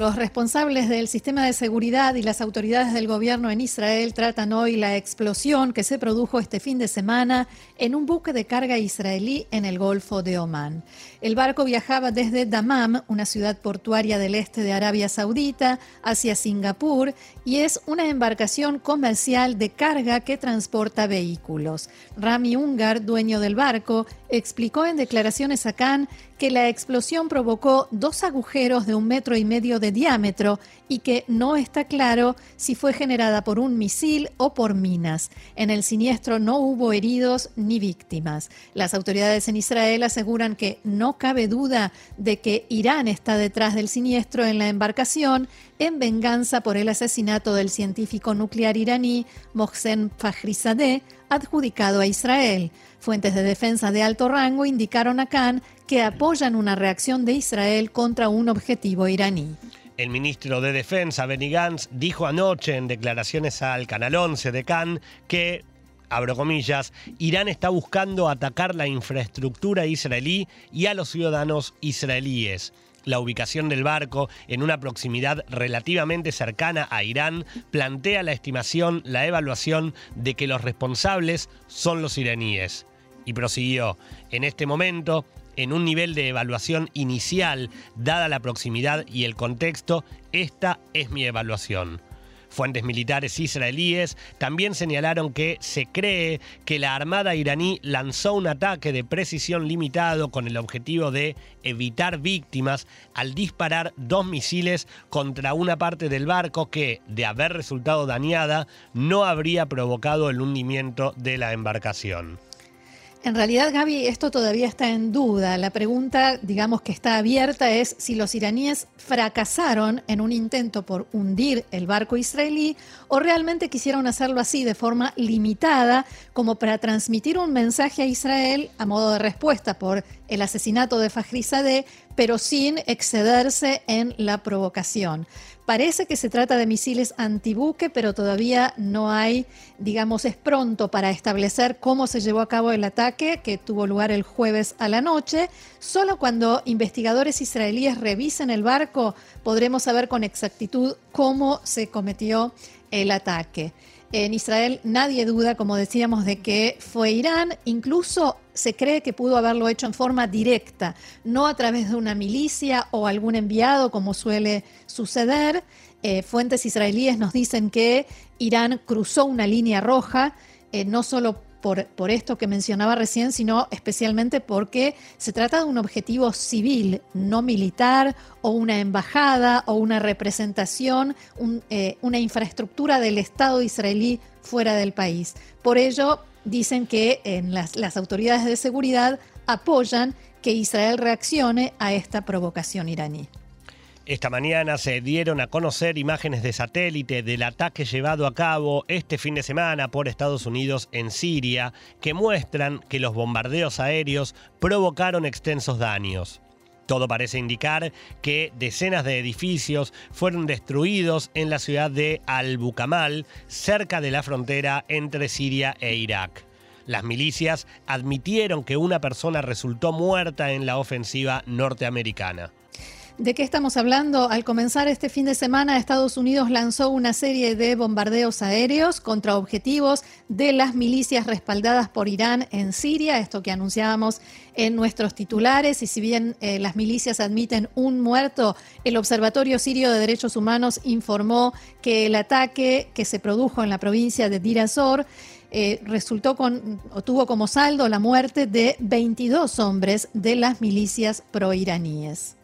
Los responsables del sistema de seguridad y las autoridades del gobierno en Israel tratan hoy la explosión que se produjo este fin de semana en un buque de carga israelí en el Golfo de Omán. El barco viajaba desde Dammam, una ciudad portuaria del este de Arabia Saudita, hacia Singapur y es una embarcación comercial de carga que transporta vehículos. Rami Ungar, dueño del barco, explicó en declaraciones a Cannes que la explosión provocó dos agujeros de un metro y medio de diámetro y que no está claro si fue generada por un misil o por minas. En el siniestro no hubo heridos ni víctimas. Las autoridades en Israel aseguran que no cabe duda de que Irán está detrás del siniestro en la embarcación en venganza por el asesinato del científico nuclear iraní Mohsen Fakhrizadeh, adjudicado a Israel. Fuentes de defensa de alto rango indicaron a Khan que apoyan una reacción de Israel contra un objetivo iraní. El ministro de Defensa, Benny Gantz, dijo anoche en declaraciones al Canal 11 de Cannes que abro comillas, Irán está buscando atacar la infraestructura israelí y a los ciudadanos israelíes. La ubicación del barco en una proximidad relativamente cercana a Irán plantea la estimación, la evaluación de que los responsables son los iraníes. Y prosiguió, en este momento, en un nivel de evaluación inicial, dada la proximidad y el contexto, esta es mi evaluación. Fuentes militares israelíes también señalaron que se cree que la Armada iraní lanzó un ataque de precisión limitado con el objetivo de evitar víctimas al disparar dos misiles contra una parte del barco que, de haber resultado dañada, no habría provocado el hundimiento de la embarcación. En realidad, Gaby, esto todavía está en duda. La pregunta, digamos que está abierta, es si los iraníes fracasaron en un intento por hundir el barco israelí o realmente quisieron hacerlo así de forma limitada, como para transmitir un mensaje a Israel a modo de respuesta por el asesinato de Fajrizadeh, pero sin excederse en la provocación. Parece que se trata de misiles antibuque, pero todavía no hay, digamos, es pronto para establecer cómo se llevó a cabo el ataque que tuvo lugar el jueves a la noche. Solo cuando investigadores israelíes revisen el barco podremos saber con exactitud cómo se cometió el ataque. En Israel nadie duda, como decíamos, de que fue Irán. Incluso se cree que pudo haberlo hecho en forma directa, no a través de una milicia o algún enviado, como suele suceder. Eh, fuentes israelíes nos dicen que Irán cruzó una línea roja, eh, no solo por, esto que mencionaba recién, sino especialmente porque se trata de un objetivo civil, no militar, o una embajada, o una representación, eh, una infraestructura del Estado israelí fuera del país. Por ello, dicen que en las, las autoridades de seguridad apoyan que Israel reaccione a esta provocación iraní. Esta mañana se dieron a conocer imágenes de satélite del ataque llevado a cabo este fin de semana por Estados Unidos en Siria que muestran que los bombardeos aéreos provocaron extensos daños. Todo parece indicar que decenas de edificios fueron destruidos en la ciudad de Al-Bukamal, cerca de la frontera entre Siria e Irak. Las milicias admitieron que una persona resultó muerta en la ofensiva norteamericana. ¿De qué estamos hablando? Al comenzar este fin de semana, Estados Unidos lanzó una serie de bombardeos aéreos contra objetivos de las milicias respaldadas por Irán en Siria, esto que anunciábamos en nuestros titulares, y si bien eh, las milicias admiten un muerto, el Observatorio Sirio de Derechos Humanos informó que el ataque que se produjo en la provincia de Dir eh, resultó con, o tuvo como saldo la muerte de 22 hombres de las milicias proiraníes.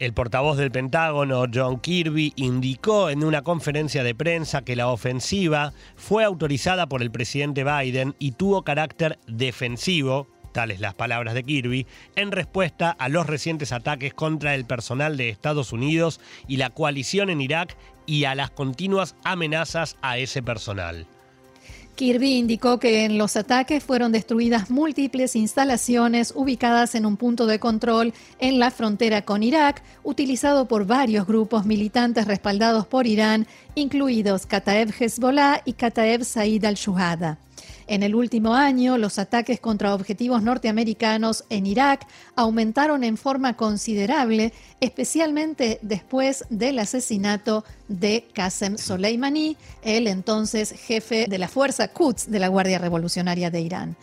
El portavoz del Pentágono, John Kirby, indicó en una conferencia de prensa que la ofensiva fue autorizada por el presidente Biden y tuvo carácter defensivo, tales las palabras de Kirby, en respuesta a los recientes ataques contra el personal de Estados Unidos y la coalición en Irak y a las continuas amenazas a ese personal. Kirby indicó que en los ataques fueron destruidas múltiples instalaciones ubicadas en un punto de control en la frontera con Irak, utilizado por varios grupos militantes respaldados por Irán, incluidos Kataeb Hezbollah y Kataeb Said al-Shuhada. En el último año, los ataques contra objetivos norteamericanos en Irak aumentaron en forma considerable, especialmente después del asesinato de Qasem Soleimani, el entonces jefe de la fuerza Quds de la Guardia Revolucionaria de Irán.